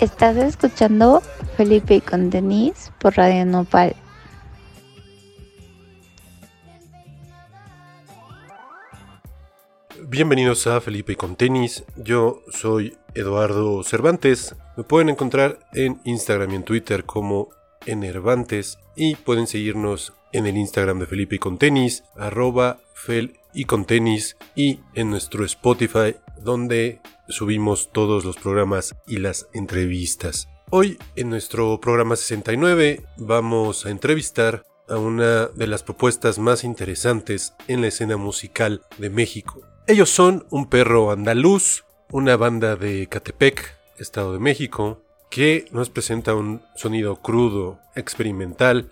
Estás escuchando Felipe y con Denise por Radio Nopal. Bienvenidos a Felipe y con Tenis. Yo soy Eduardo Cervantes. Me pueden encontrar en Instagram y en Twitter como Enervantes y pueden seguirnos en el Instagram de Felipe y con Tenis, arroba Fel y con Tenis y en nuestro Spotify donde subimos todos los programas y las entrevistas. Hoy en nuestro programa 69 vamos a entrevistar a una de las propuestas más interesantes en la escena musical de México. Ellos son un perro andaluz, una banda de Catepec, Estado de México, que nos presenta un sonido crudo, experimental,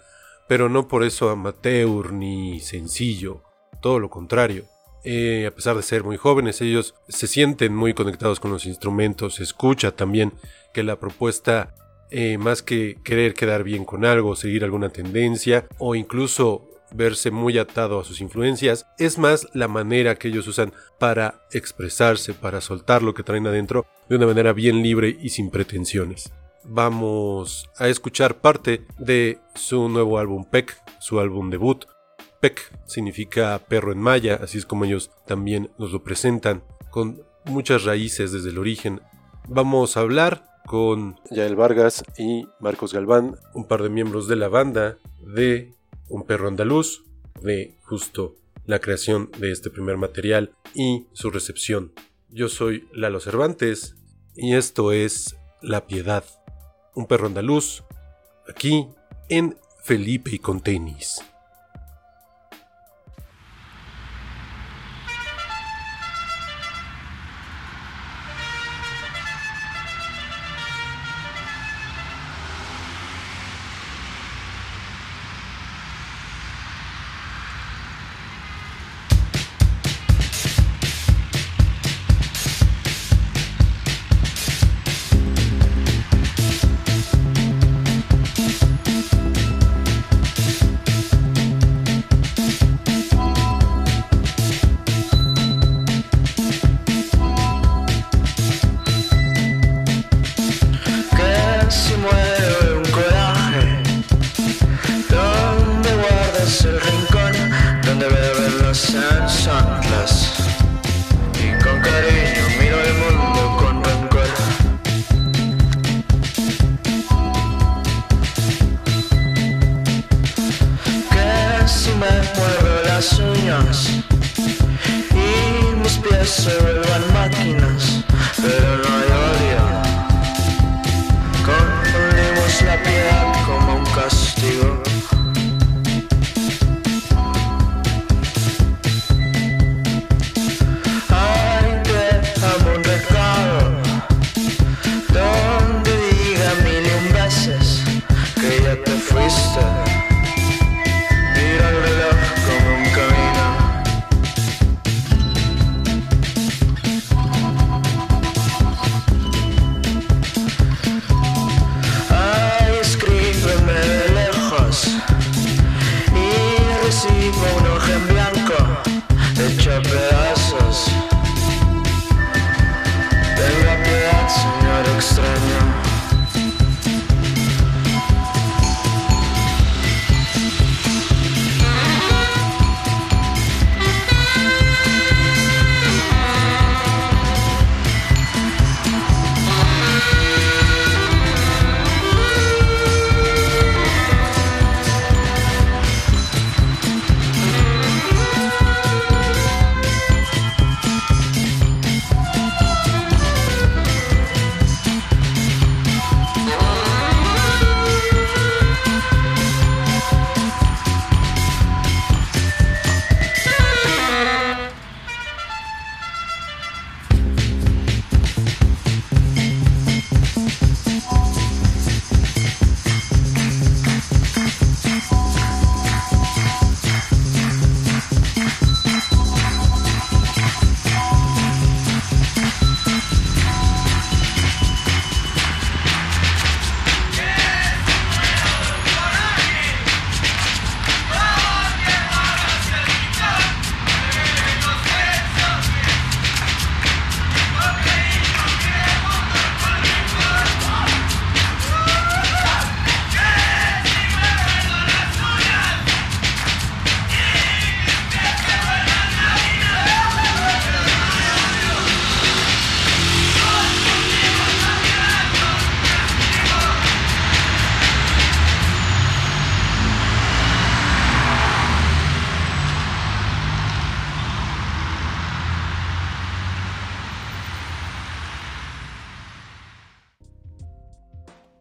pero no por eso amateur ni sencillo, todo lo contrario. Eh, a pesar de ser muy jóvenes, ellos se sienten muy conectados con los instrumentos, se escucha también que la propuesta, eh, más que querer quedar bien con algo, seguir alguna tendencia o incluso verse muy atado a sus influencias, es más la manera que ellos usan para expresarse, para soltar lo que traen adentro de una manera bien libre y sin pretensiones. Vamos a escuchar parte de su nuevo álbum Peck, su álbum debut, Pek significa perro en maya, así es como ellos también nos lo presentan, con muchas raíces desde el origen. Vamos a hablar con Yael Vargas y Marcos Galván, un par de miembros de la banda de Un perro andaluz, de justo la creación de este primer material y su recepción. Yo soy Lalo Cervantes y esto es La Piedad, un perro andaluz, aquí en Felipe y con tenis. Jorge Blanco, el chofer.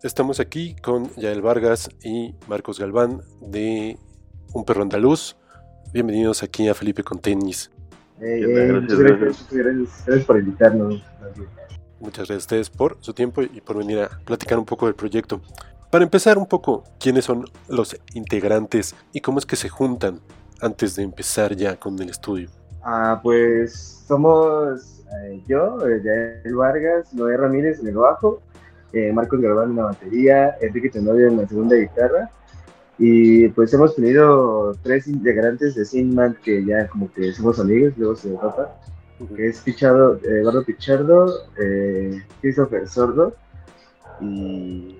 Estamos aquí con Yael Vargas y Marcos Galván de Un Perro Andaluz. Bienvenidos aquí a Felipe con Tenis. gracias, gracias, por invitarnos. Muchas gracias a ustedes por su tiempo y por venir a platicar un poco del proyecto. Para empezar un poco, ¿quiénes son los integrantes y cómo es que se juntan antes de empezar ya con el estudio? Ah, pues somos eh, yo, eh, Yael Vargas, Noé Ramírez en el bajo, eh, Marcos Galván en la batería, Enrique Tenorio en la segunda guitarra. Y pues hemos tenido tres integrantes de Sinman que ya como que somos amigos, luego se derrotan, que es Pichado, Eduardo Pichardo, eh, Christopher Sordo y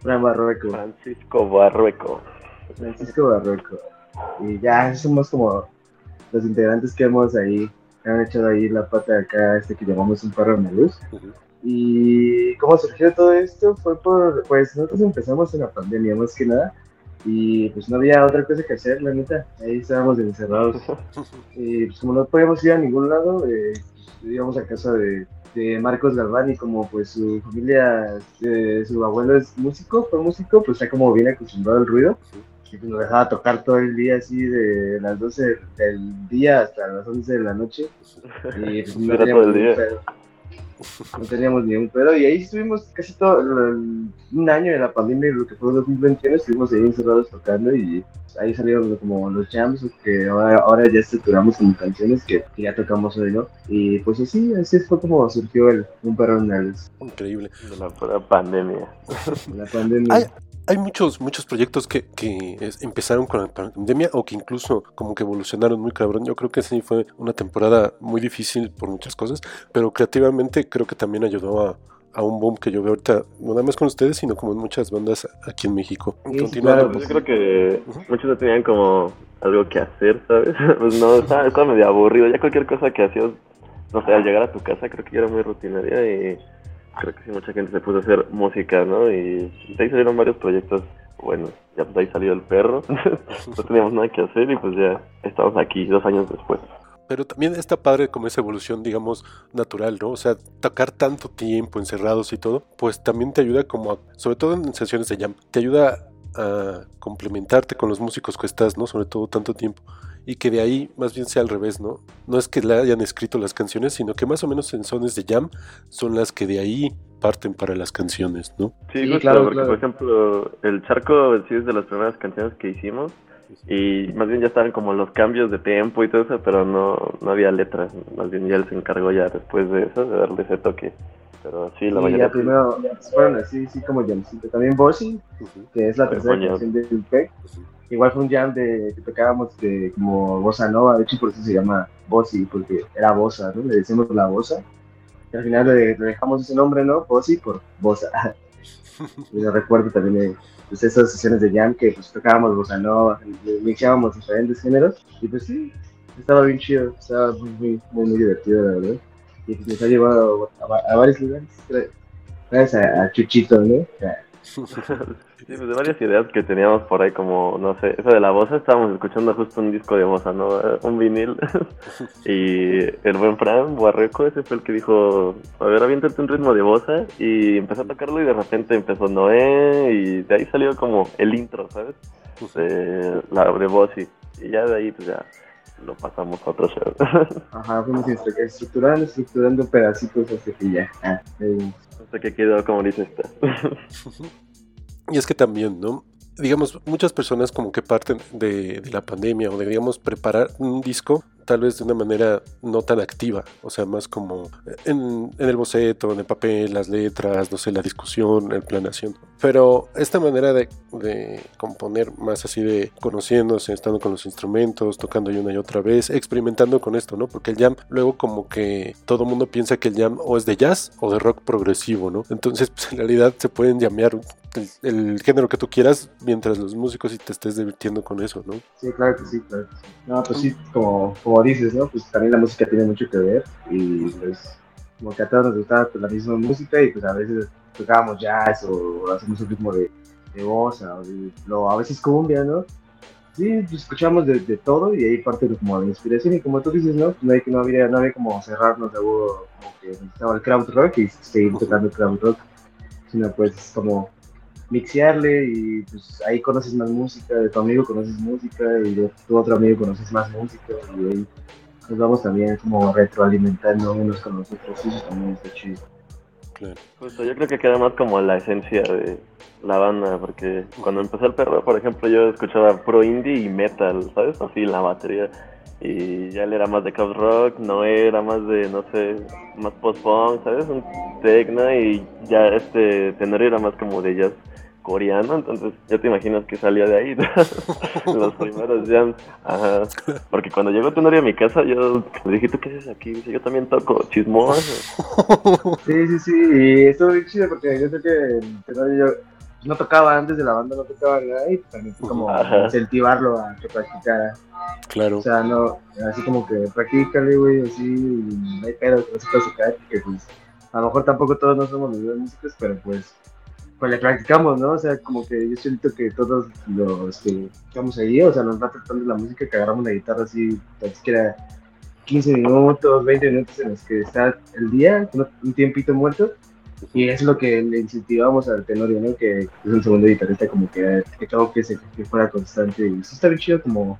Fran Barrueco. Francisco Barrueco. Francisco Barrueco. Y ya somos como los integrantes que hemos ahí, que han echado ahí la pata de acá, este que llamamos un perro en la luz. Y cómo surgió todo esto fue por, pues nosotros empezamos en la pandemia más que nada y pues no había otra cosa que hacer, la neta, ahí estábamos encerrados. y pues como no podíamos ir a ningún lado, eh, íbamos a casa de, de, Marcos Galván y como pues su familia, eh, su abuelo es músico, fue músico, pues está como bien acostumbrado al ruido. Y pues nos dejaba tocar todo el día así de las 12 del día hasta las 11 de la noche. Y pues no todo el día no teníamos ni un pedo y ahí estuvimos casi todo un año de la pandemia y lo que fue 2021 estuvimos ahí encerrados tocando y ahí salieron como los jams que ahora, ya estructuramos como canciones que, ya tocamos hoy, ¿no? Y pues así, así fue como surgió el Un Perro en Increíble. De la pandemia. La pandemia hay muchos, muchos proyectos que, que empezaron con la pandemia o que incluso como que evolucionaron muy cabrón. Yo creo que sí fue una temporada muy difícil por muchas cosas, pero creativamente creo que también ayudó a, a un boom que yo veo ahorita, no nada más con ustedes, sino como en muchas bandas aquí en México. Continuando. yo creo que muchos no tenían como algo que hacer, ¿sabes? pues no, estaba, estaba medio aburrido. Ya cualquier cosa que hacías, no sé, al llegar a tu casa creo que era muy rutinaria y creo que sí, mucha gente se puso a hacer música, ¿no? Y de ahí salieron varios proyectos bueno, ya pues ahí salió el perro, no teníamos nada que hacer y pues ya estamos aquí dos años después. Pero también está padre como esa evolución, digamos, natural, ¿no? O sea, tocar tanto tiempo encerrados y todo, pues también te ayuda como, sobre todo en sesiones de jam, te ayuda a complementarte con los músicos que estás, ¿no? Sobre todo tanto tiempo y que de ahí más bien sea al revés, ¿no? No es que le hayan escrito las canciones, sino que más o menos en sones de jam son las que de ahí parten para las canciones, ¿no? Sí, claro, porque por ejemplo, el charco sí es de las primeras canciones que hicimos y más bien ya estaban como los cambios de tempo y todo eso, pero no, no había letras, más bien ya él se encargó ya después de eso, de darle ese toque. Pero sí, la y mayoría. Ya primero fueron así, sí, como Jamcito. También Bossy, que es la tercera canción de Impec. Igual fue un jam de, que tocábamos de, como bossa nova, de hecho por eso se llama Bossy, porque era bossa, ¿no? Le decimos la bossa. Y al final le, dejamos ese nombre, ¿no? Bossy por bossa. y lo recuerdo también pues, esas sesiones de jam que pues, tocábamos bossa nova, mixábamos diferentes géneros. Y pues sí, estaba bien chido, estaba muy, muy, muy, divertido, la verdad. Y pues nos ha llevado a, varios lugares. Gracias a, a Chuchito, ¿no? Sí, pues de varias ideas que teníamos por ahí, como, no sé, eso de la bosa, estábamos escuchando justo un disco de bosa, ¿no? Un vinil. y el buen Fran Barreco, ese fue el que dijo, a ver, aviéntate un ritmo de bosa. Y empezó a tocarlo y de repente empezó Noé y de ahí salió como el intro, ¿sabes? De, la, de voz y, ya de ahí pues ya lo pasamos a otro show. Ajá, fuimos estructurando, estructurando pedacitos hasta que ya. Ah, hasta que quedó como dice esta. Y es que también, ¿no? Digamos, muchas personas como que parten de, de, la pandemia o de, digamos, preparar un disco tal vez de una manera no tan activa, o sea, más como en, el boceto, en el papel, las letras, no sé, la discusión, la planación. Pero esta manera de, componer más así de conociéndose, estando con los instrumentos, tocando y una y otra vez, experimentando con esto, ¿no? Porque el jam, luego como que todo mundo piensa que el jam o es de jazz o de rock progresivo, ¿no? Entonces, pues, en realidad se pueden llamear el, género que tú quieras mientras los músicos y te estés divirtiendo con eso, ¿no? Sí, claro que sí, claro. No, pues sí, como dices, ¿no? Pues también la música tiene mucho que ver y pues como que a todos nos gustaba pues, la misma música y pues a veces tocábamos jazz o hacemos un ritmo de, de bossa o, a veces cumbia, ¿no? Sí, pues escuchamos de, de, todo y ahí parte de, como la inspiración y como tú dices, ¿no? No, hay, no, había, no había como cerrarnos de como que necesitaba el crowd rock y seguir tocando crowd rock, sino pues como mixearle y pues ahí conoces más música, de tu amigo conoces música y de tu otro amigo conoces más música y ahí nos vamos también como retroalimentando unos con los otros y eso también está chido. Claro. yo creo que queda más como la esencia de la banda, porque cuando empezó el perro, por ejemplo, yo escuchaba pro indie y metal, ¿sabes? Así la batería. Y ya él era más de crowd rock, no era más de, no sé, más post-punk, ¿sabes? Un techno y ya este tenor era más como de jazz coreano, entonces ya te imaginas que salía de ahí los primeros jams. Ajá. Porque cuando llegó Tenorio a mi casa, yo le dije, ¿tú qué haces aquí? Dice, yo también toco chismoso. Sí, sí, sí, y estuvo bien chido porque yo sé que Tenorio yo no tocaba antes de la banda, no tocaba nada y también fue como incentivarlo a que practicara. Claro. O sea, no, así como que practícale, güey, así, no hay pedo que no se tocar, porque pues a lo mejor tampoco todos no somos los músicos, pero pues pues le practicamos, ¿no? O sea, como que yo siento que todos los que estamos ahí, o sea, nos va tratando la música, que agarramos la guitarra así, tan siquiera 15 minutos, 20 minutos en los que está el día, un tiempito muerto, y es lo que le incentivamos al Tenorio, ¿no? Que es el segundo guitarrista, como que, que todo que, se, que fuera constante, y eso está bien chido como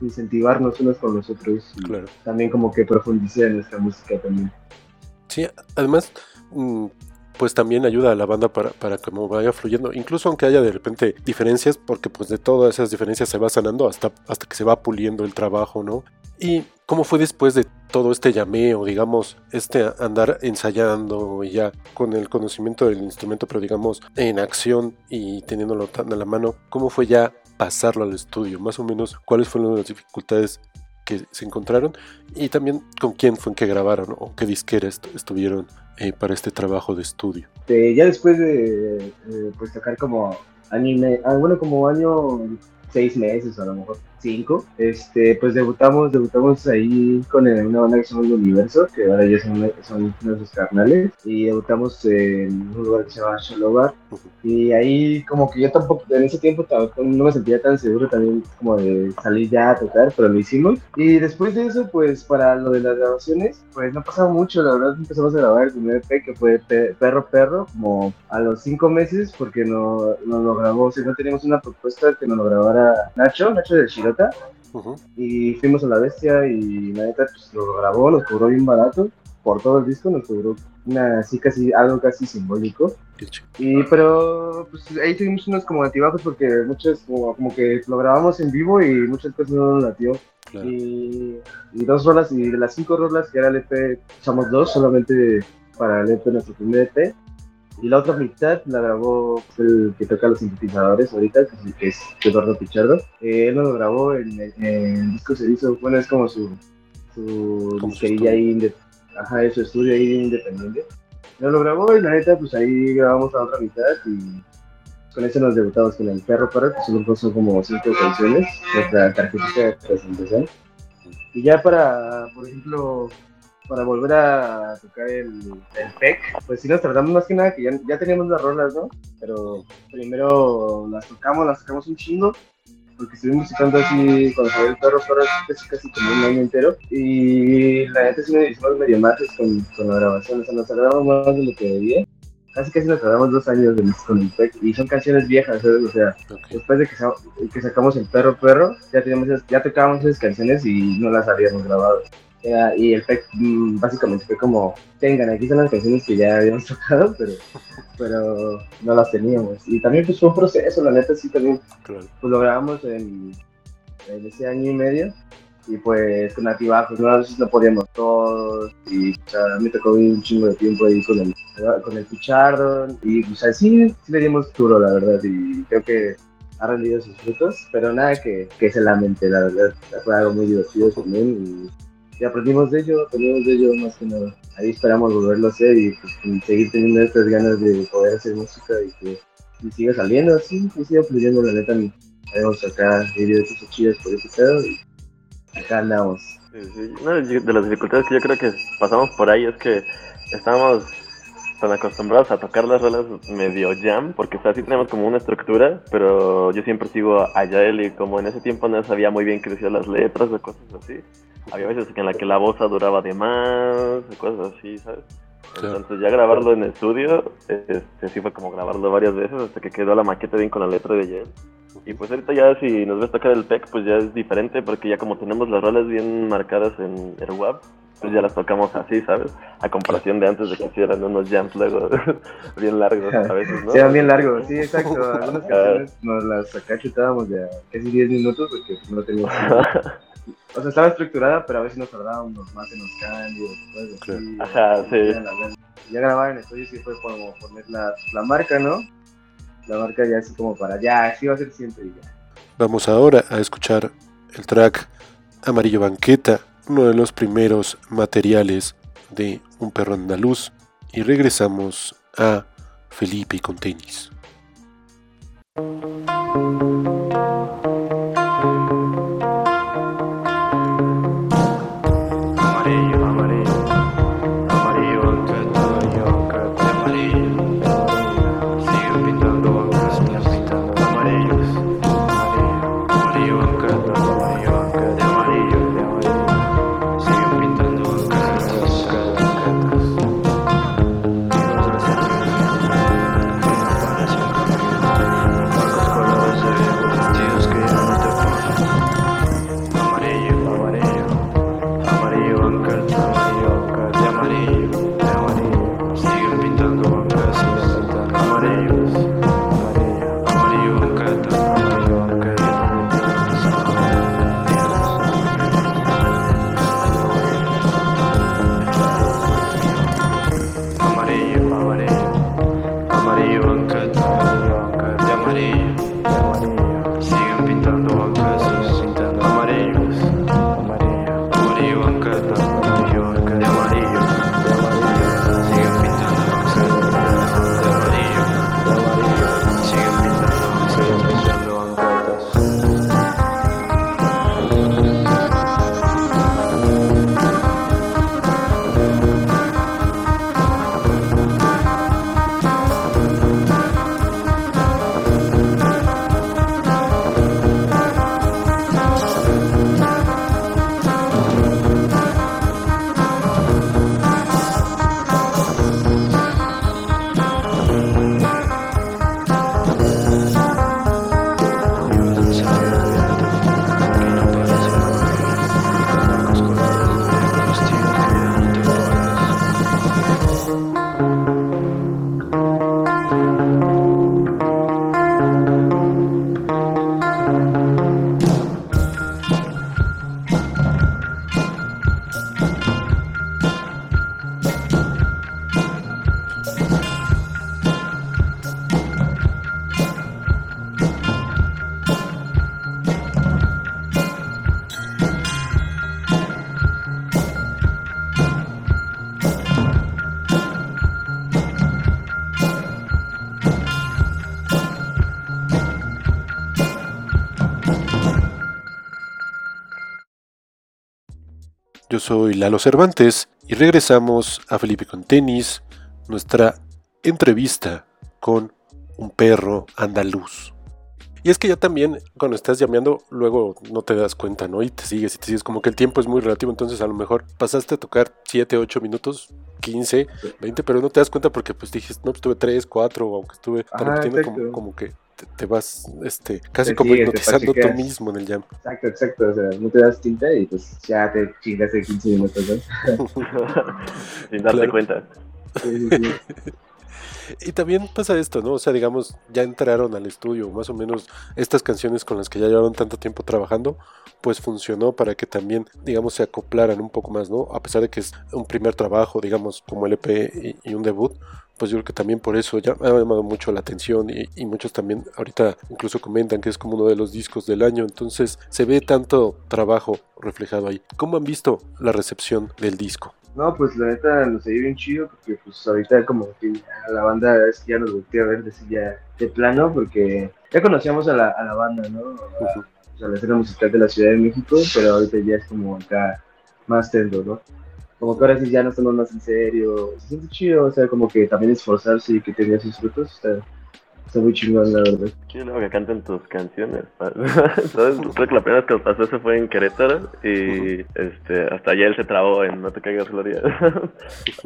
incentivarnos unos con los otros, y claro. también como que profundizar en nuestra música también. Sí, además, mm, pues también ayuda a la banda para, para que vaya fluyendo, incluso aunque haya de repente diferencias, porque pues de todas esas diferencias se va sanando hasta, hasta que se va puliendo el trabajo, ¿no? Y cómo fue después de todo este llameo, digamos, este andar ensayando ya con el conocimiento del instrumento, pero digamos en acción y teniéndolo tan a la mano, cómo fue ya pasarlo al estudio, más o menos cuáles fueron las dificultades que se encontraron y también con quién fue en que grabaron o qué disquera estuvieron eh, para este trabajo de estudio. ya después de pues tocar como medio, ah, bueno, como año, seis meses a lo mejor este, pues debutamos, debutamos ahí con una banda que se llama El Universo, que ahora ya son, son nuestros carnales, y debutamos en un lugar que se llama Sholobar, y ahí como que yo tampoco, en ese tiempo no me sentía tan seguro también como de salir ya a tocar, pero lo hicimos, y después de eso, pues para lo de las grabaciones, pues no pasaba mucho, la verdad empezamos a grabar el primer EP que fue Perro Perro, como a los cinco meses, porque no, no lo grabó, o sea, no teníamos una propuesta que nos lo grabara Nacho, Nacho de Y fuimos a la bestia y la neta pues, lo grabó, nos cobró bien barato. Por todo el disco, nos cobró una así casi algo casi simbólico. Y pero pues ahí tuvimos unos como altibajos porque muchas como, que lo grabamos en vivo y muchas cosas no nos latió. Y, y, dos rolas y de las cinco rolas que era el EP echamos dos solamente para el EP nuestro primer EP y la otra mitad la grabó el que toca los sintetizadores ahorita, que es Eduardo Pichardo. Eh, él lo grabó en, el disco se hizo, bueno, es como su, su ahí, ajá, su estudio ahí independiente. Él lo grabó y la neta, pues ahí grabamos la otra mitad y con eso nos debutamos con El Perro que son, son como cinco canciones, nuestra tarjetita de presentación. Y ya para, por ejemplo, para volver a tocar el, el PEC, pues sí nos tratamos más que nada que ya, ya teníamos las rolas, ¿no? Pero primero las tocamos, las tocamos un chingo, porque estuvimos tocando así cuando salió el perro, perro casi, casi como un año entero. Y la neta sí nos hicimos medio mates con, con la grabación, o sea, nos tardamos más de lo que debía. Casi casi nos tardamos dos años con el PEC y son canciones viejas, ¿sabes? O sea, después de que, que, sacamos el perro perro, ya, teníamos, ya tocábamos esas canciones y no las habíamos grabado y el PEC mm, básicamente fue como, tengan, aquí son las canciones que ya habíamos tocado, pero, pero no las teníamos. Y también pues fue un proceso, la neta sí también, pues lo grabamos en, en, ese año y medio, y pues con altibajos, ¿no? veces no podíamos todos, y o sea, me tocó un chingo de tiempo ahí con el, con el Pichardo, y pues así sí le dimos duro, la verdad, y creo que ha rendido sus frutos, pero nada que, que se lamente, la verdad, fue algo muy divertido también, y y aprendimos de ello, aprendimos de ello más que nada. Ahí esperamos volverlo a hacer y, pues, seguir teniendo estas ganas de poder hacer música y que siga saliendo así, que siga fluyendo la neta. Tenemos acá videos chidos por ese pedo y acá andamos. Una de las dificultades que yo creo que pasamos por ahí es que estábamos tan acostumbrados a tocar las rolas medio jam, porque o sí tenemos como una estructura, pero yo siempre sigo a Yael y como en ese tiempo no sabía muy bien qué decían las letras o cosas así, había veces en la que la voz duraba de más, cosas así, ¿sabes? Entonces ya grabarlo en estudio, este, sí fue como grabarlo varias veces hasta que quedó la maqueta bien con la letra de Jen. Y pues ahorita ya si nos ves tocar el PEC, pues ya es diferente porque ya como tenemos las rolas bien marcadas en AirWap, pues ya las tocamos así, ¿sabes? A comparación de antes de que hicieran unos jams luego bien largos a veces, ¿no? Sí, eran bien largos, sí, exacto. Algunas canciones nos las acá chutábamos de casi 10 minutos porque no teníamos... O sea, estaba estructurada, pero a veces nos tardábamos más en los cambios. Pues, así, Ajá, sí. Ya grabar en estudio sí fue como poner la, la marca, ¿no? La marca ya así como para, ya, así va a ser siempre y ya. Vamos ahora a escuchar el track Amarillo Banqueta, uno de los primeros materiales de Un perro andaluz, y regresamos a Felipe con tenis. Yo soy Lalo Cervantes y regresamos a Felipe con tenis, nuestra entrevista con un perro andaluz. Y es que ya también cuando estás llameando, luego no te das cuenta, ¿no? Y te sigues y te sigues, como que el tiempo es muy relativo, entonces a lo mejor pasaste a tocar 7, 8 minutos, 15, 20, pero no te das cuenta porque pues dijiste, no, pues estuve 3, 4, aunque estuve repitiendo como, como que te, te vas este, casi Te como sigues, hipnotizando tú mismo en el jam. Exacto, exacto. O sea, no te das tinta y pues ya te chingas en 15 minutos, ¿no? Sin darte Claro. cuenta. Sí, sí, sí. Y también pasa esto, ¿no? O sea, digamos, ya entraron al estudio, más o menos estas canciones con las que ya llevaron tanto tiempo trabajando, pues funcionó para que también, digamos, se acoplaran un poco más, ¿no? A pesar de que es un primer trabajo, digamos, como el EP y, y un debut, pues yo creo que también por eso ya ha llamado mucho la atención y muchos también ahorita incluso comentan que es como uno de los discos del año, entonces se ve tanto trabajo reflejado ahí. ¿Cómo han visto la recepción del disco? No, pues la neta nos dio bien chido porque pues ahorita como que la banda es que ya nos volteó a ver decir ya de plano porque ya conocíamos a la, a la banda, ¿no? A, Ujú. o sea, la escena musical de la Ciudad de México, pero ahorita ya es como acá más tendo, ¿no? Como que ahora sí ya nos tomamos más en serio, se siente chido, o sea, como que también esforzarse y que tenga sus frutos, está, Está muy chingón, la verdad. Qué luego que canten tus canciones. ¿sabes? Creo que la primera vez que pasó eso fue en Querétaro y este hasta allá él se trabó en No te caigas, Gloria.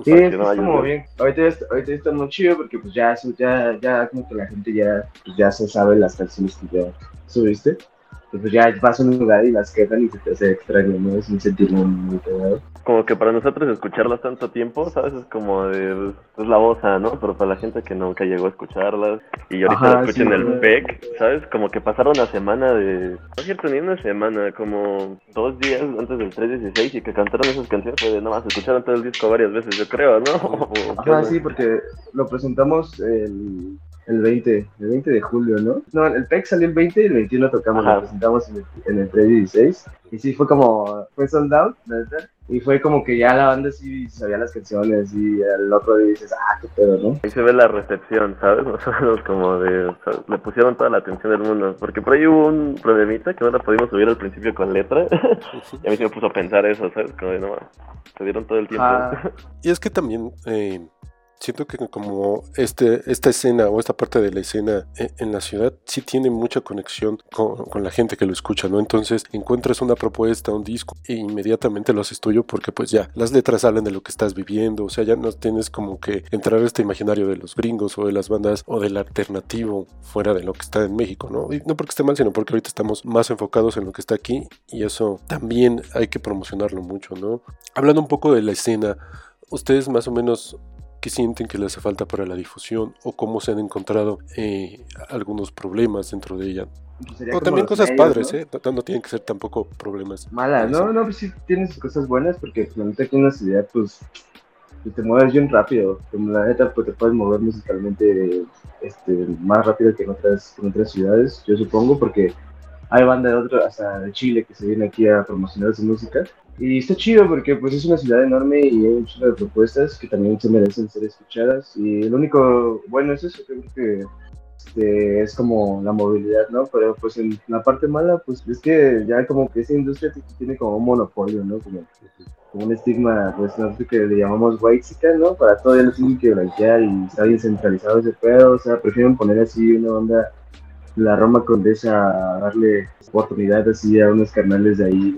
Sí, es, no es como bien. Ahorita, está- ahorita está muy chido porque pues ya, ya, ya como que la gente ya, pues, ya se sabe las canciones que ya subiste. Y pues ya vas a un lugar y las quedan y se te hace extraño, ¿no? Es un sentimiento muy pegado. Como que para nosotros escucharlas tanto tiempo, ¿sabes? Es como de. Es la voz, ¿no? Pero para la gente que nunca llegó a escucharlas y ahorita Ajá, la escuchan sí, el. PEC, ¿sabes? Como que pasaron una semana de. No es cierto, ni una semana, como dos días antes del 316 y que cantaron esas canciones. De nada más escucharon todo el disco varias veces, yo creo, ¿no? ¿O qué Ajá, sí, porque lo presentamos el, el 20, el 20 de julio, ¿no? No, el PEC salió el 20 y el 21 tocamos, Ajá. lo presentamos en el, en el 316. Y sí, fue como, fue sold out, neta. Y fue como que ya la banda sí sabía las canciones y el otro día dices, ah, qué pedo, ¿no? Ahí se ve la recepción, ¿sabes? Menos como de... o sea, le pusieron toda la atención del mundo. Porque por ahí hubo un problemita que no la pudimos subir al principio con letra. y a mí se me puso a pensar eso, ¿sabes? Como de, no, se dieron todo el tiempo. Ah, Y es que también eh, siento que como este, esta escena o esta parte de la escena e- en la ciudad sí tiene mucha conexión con, con la gente que lo escucha, ¿no? Entonces encuentras una propuesta, un disco e inmediatamente lo haces tuyo porque pues ya las letras hablan de lo que estás viviendo, o sea, ya no tienes como que entrar a este imaginario de los gringos o de las bandas o del alternativo fuera de lo que está en México, ¿no? Y no porque esté mal, sino porque ahorita estamos más enfocados en lo que está aquí y eso también hay que promocionarlo mucho, ¿no? Hablando un poco de la escena, ¿Ustedes más o menos qué sienten que les hace falta para la difusión o cómo se han encontrado eh, algunos problemas dentro de ella? pues sería O también cosas medios, padres, ¿no? ¿eh? No, no tienen que ser tampoco problemas. Malas, no, no, pues sí tiene sus cosas buenas porque la neta aquí en la ciudad, pues, pues, te mueves bien rápido. Como la neta, pues te puedes mover musicalmente este, más rápido que en otras, que en otras ciudades, yo supongo, porque hay banda de otro, hasta de Chile que se viene aquí a promocionar su música. Y está chido porque pues es una ciudad enorme y hay un de propuestas que también se merecen ser escuchadas. Y lo único bueno es eso, creo que este, es como la movilidad, ¿no? Pero pues en la parte mala, pues es que ya como que esa industria tiene como un monopolio, ¿no? Como, como un estigma, pues no sé que le llamamos white ¿no? Para todo lo tienen que blanquear y está bien centralizado ese pedo, o sea, prefieren poner así una onda la Roma Condesa a darle oportunidad así a unos carnales de ahí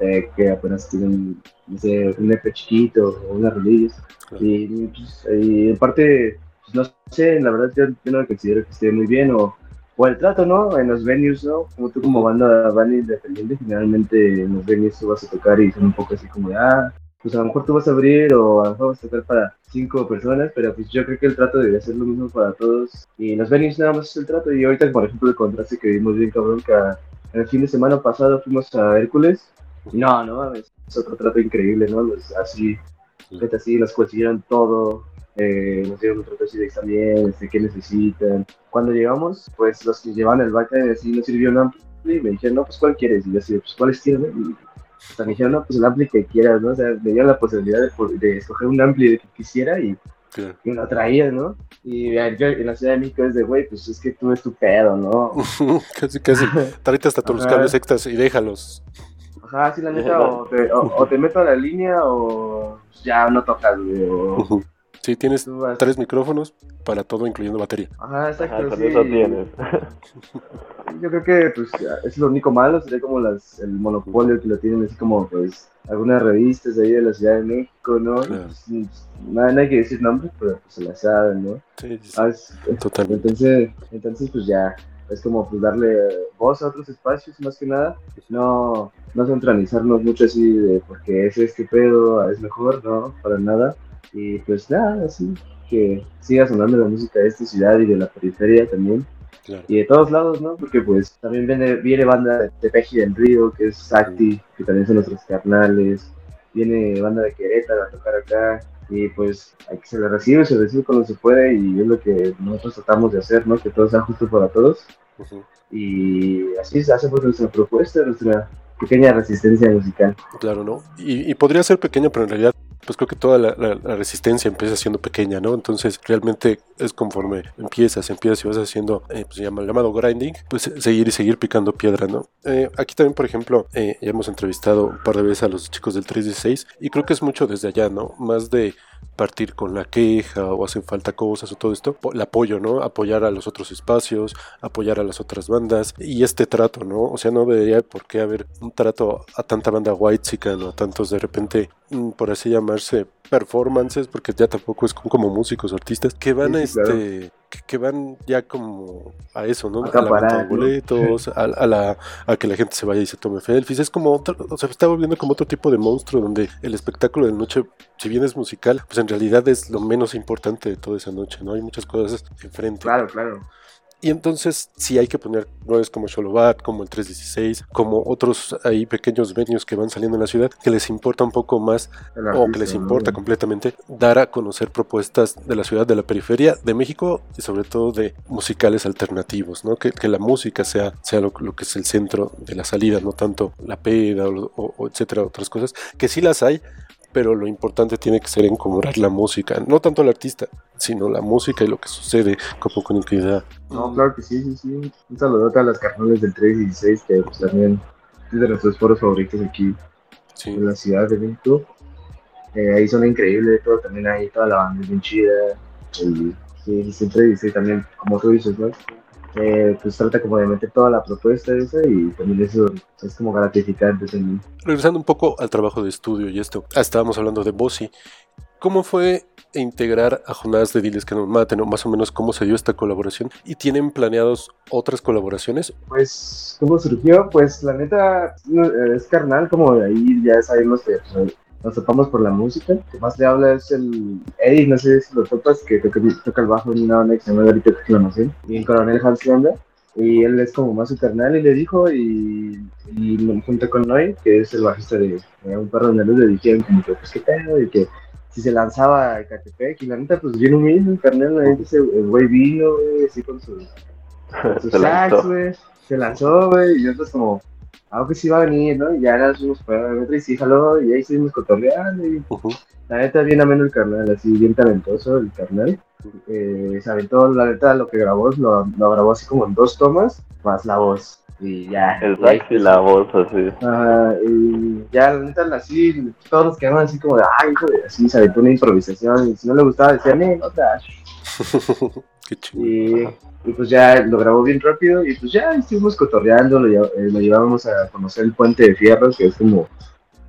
de que apenas tienen, no sé, un EP chiquito o unas rodillas. Y, pues, y en parte, pues, no sé, la verdad yo, yo no considero que esté muy bien o, o el trato, ¿no? En los venues, ¿no? Como tú como banda, banda independiente, generalmente en los venues tú vas a tocar y son un poco así como ah, pues a lo mejor tú vas a abrir o a lo mejor vas a tocar para cinco personas, pero pues yo creo que el trato debería ser lo mismo para todos. Y los venues nada más es el trato. Y ahorita, por ejemplo, el contraste que vimos bien cabrón, que el fin de semana pasado fuimos a Hércules. Y no, no, es otro trato increíble, ¿no? Los, así, así, nos consiguieron todo. Eh, nos dieron un trato así de también, este, qué necesitan. Cuando llegamos, pues los que llevaban el backend así nos sirvió un ampli y me dijeron, no, pues ¿cuál quieres? Y yo así, pues ¿cuáles quieren? Y, o sea, me dijeron, no, pues el ampli que quieras, ¿no? O sea, me dieron la posibilidad de, de escoger un ampli que quisiera y, lo traía, ¿no? Y yo en la Ciudad de México es de, güey, pues es que tú es tu pedo, ¿no? casi, casi. Tráete hasta todos los Ajá. cables extras y déjalos. Ajá, sí, la neta, o te, o, o te meto a la línea o ya no tocas, güey. O. Sí, tienes tres micrófonos para todo, incluyendo batería. Ajá, exacto. Ajá, sí. eso tienes. Yo creo que pues es lo único malo, sería como las, el monopolio que lo tienen así como pues algunas revistas de ahí de la Ciudad de México, ¿no? Claro. Pues, nada, no hay que decir nombres, pero pues se la saben, ¿no? Sí, sí, Ah, es- totalmente. entonces, entonces pues ya, es como pues darle voz a otros espacios más que nada, no, no centralizarnos mucho así de porque es este pedo, es mejor, no, para nada. Y pues nada, así que siga sonando la música de esta ciudad y de la periferia también Claro. y de todos lados, ¿no? Porque pues también viene, viene banda de Tepeji del Río, que es Sacti, que también son nuestros carnales, viene banda de Querétaro a tocar acá, y pues hay que se le recibe, se recibe cuando se puede, y es lo que nosotros tratamos de hacer, ¿no? Que todo sea justo para todos, Ujú. y así se hace pues nuestra propuesta, nuestra pequeña resistencia musical. Claro, ¿no? Y, y podría ser pequeño, pero en realidad pues creo que toda la, resistencia empieza siendo pequeña, ¿no? Entonces realmente es conforme empiezas, empiezas y vas haciendo, eh, pues llamado grinding, pues eh, seguir y seguir picando piedra, ¿no? Eh, aquí también, por ejemplo, eh, ya hemos entrevistado un par de veces a los chicos del 316 y creo que es mucho desde allá, ¿no? Más de partir con la queja o hacen falta cosas o todo esto, el apoyo, ¿no? Apoyar a los otros espacios, apoyar a las otras bandas y este trato, ¿no? O sea, no debería por qué haber un trato a tanta banda white o a tantos de repente, mm, por así llamarse, performances, porque ya tampoco es como, músicos o artistas, que van a Sí, sí, claro. este, que, que van ya como a eso, ¿no? A la venta de ¿no? boletos, a, a la, a que la gente se vaya y se tome selfies, es como otro, o sea, está volviendo como otro tipo de monstruo donde el espectáculo de noche, si bien es musical, pues en realidad es lo menos importante de toda esa noche, ¿no? Hay muchas cosas enfrente. Claro, claro. Y entonces sí hay que poner lugares como Xolobat, como el 316, como otros ahí pequeños venues que van saliendo en la ciudad, que les importa un poco más o que les importa completamente dar a conocer propuestas de la ciudad, de la periferia, de México y sobre todo de musicales alternativos, ¿no? Que, que la música sea, sea lo, lo que es el centro de la salida, no tanto la peda o, o- o etcétera, otras cosas, que sí las hay, pero lo importante tiene que ser encontrar la música, no tanto el artista, sino la música y lo que sucede como conectividad. No, claro que sí, sí, sí. Un saludote a las carnales del 316, que pues, también es de nuestros foros favoritos aquí Sí. en la ciudad de México. Eh, ahí son increíbles, todo también ahí, toda la banda es bien chida. Sí, siempre dice también, como tú dices, ¿no? Eh, pues trata como de meter toda la propuesta esa y también eso es como gratificante también. Regresando un poco al trabajo de estudio y esto, ah, estábamos hablando de Bossy. ¿Cómo fue integrar a Jonás de Diles que nos maten? O más o menos cómo se dio esta colaboración. ¿Y tienen planeados otras colaboraciones? Pues, ¿cómo surgió? Pues la neta eh, es carnal, como de ahí ya sabemos que pues, nos topamos por la música. El que más le habla es el Eddie, no sé si lo topas, que toca, toca el bajo en una banda que se llama Ahorita Clonación, y en Coronel Hans Landa. Y él es como más su carnal y le dijo, y, y junto con Noy, que es el bajista de, de Un Perro de Luz, le dijeron como que, pues qué pedo, y que si se lanzaba a Catepec, y la neta, pues bien humilde, el carnal, ahí dice, el güey vino, güey, así con su sax, lanzó. güey. Se lanzó, güey. Y nosotros como, algo que sí va a venir, ¿no? Y ya nos fuimos para el metro y sí jaló. Y ahí seguimos cotorreando. Y la neta, bien ameno el carnal, así bien talentoso el carnal. Eh, se aventó, la neta, lo que grabó, lo, lo grabó así como en dos tomas, más la voz. Y ya. El sax y la voz así. Ajá, y ya, la neta, así, todos nos quedamos así como de, ay, hijo de, así, se aventó una improvisación. Y si no le gustaba, decían, eh, otra. Qué chido. Y, y pues ya lo grabó bien rápido y pues ya estuvimos cotorreando, lo, eh, lo llevábamos a conocer el puente de fierro, que es como,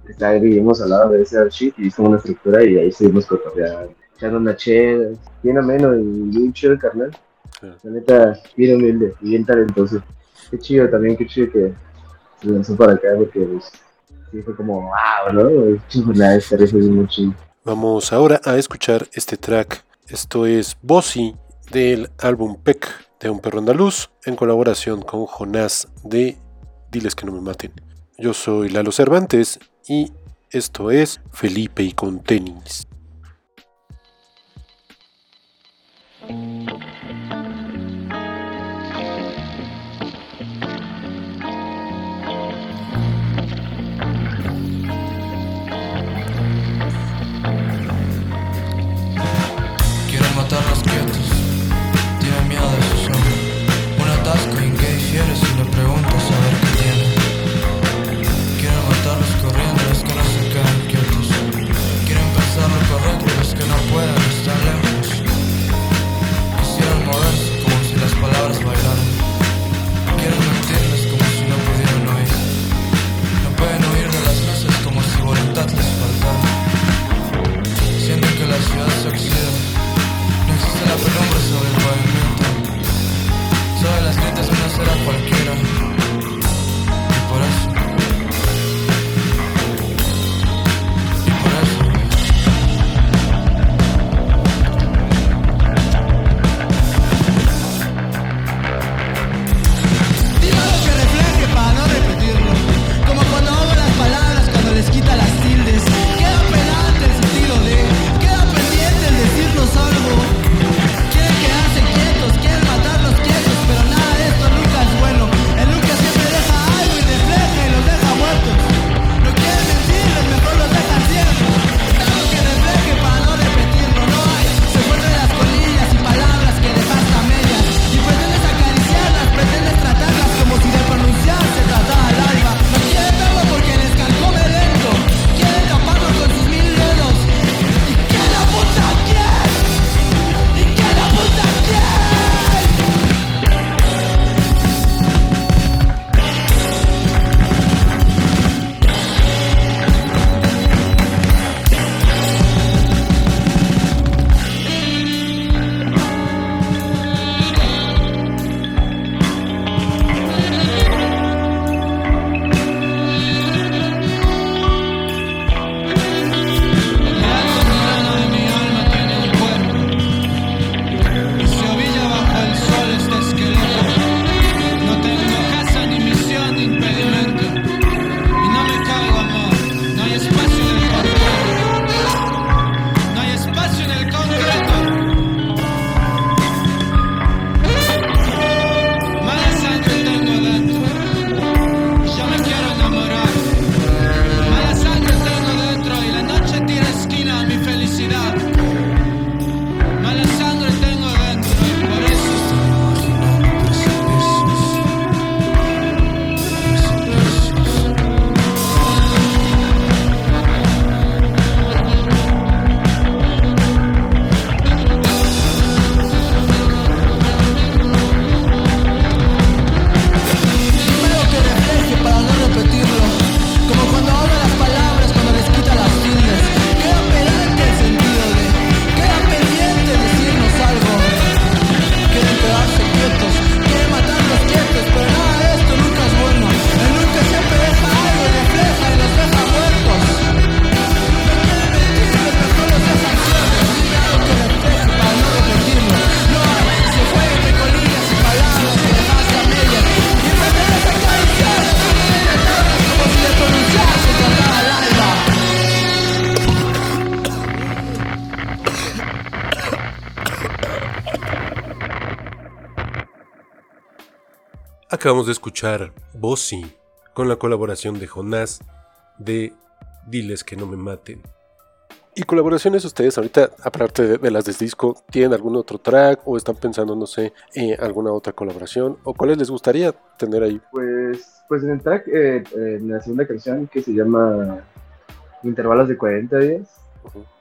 está ahí, vivimos al lado de ese archivo y es como una estructura y ahí estuvimos cotorreando, echando una chela, bien ameno y bien chido el carnal. Sí. La neta, bien humilde y bien talentoso. Qué chido también, qué chido que se lanzó para acá porque pues, sí fue como, wow, ¿no? Chingona, esta es muy chido. Vamos ahora a escuchar este track. Esto es Bossy del álbum Peck de Un Perro Andaluz en colaboración con Jonás de Diles que no me maten. Yo soy Lalo Cervantes y esto es Felipe y con tenis. Acabamos de escuchar Bossy con la colaboración de Jonás de Diles que no me maten. ¿Y colaboraciones ustedes ahorita, aparte de, de las de disco, tienen algún otro track o están pensando, no sé, en alguna otra colaboración? ¿O cuáles les gustaría tener ahí? Pues, pues en el track, eh, eh, en la segunda canción que se llama Intervalos de 40 días,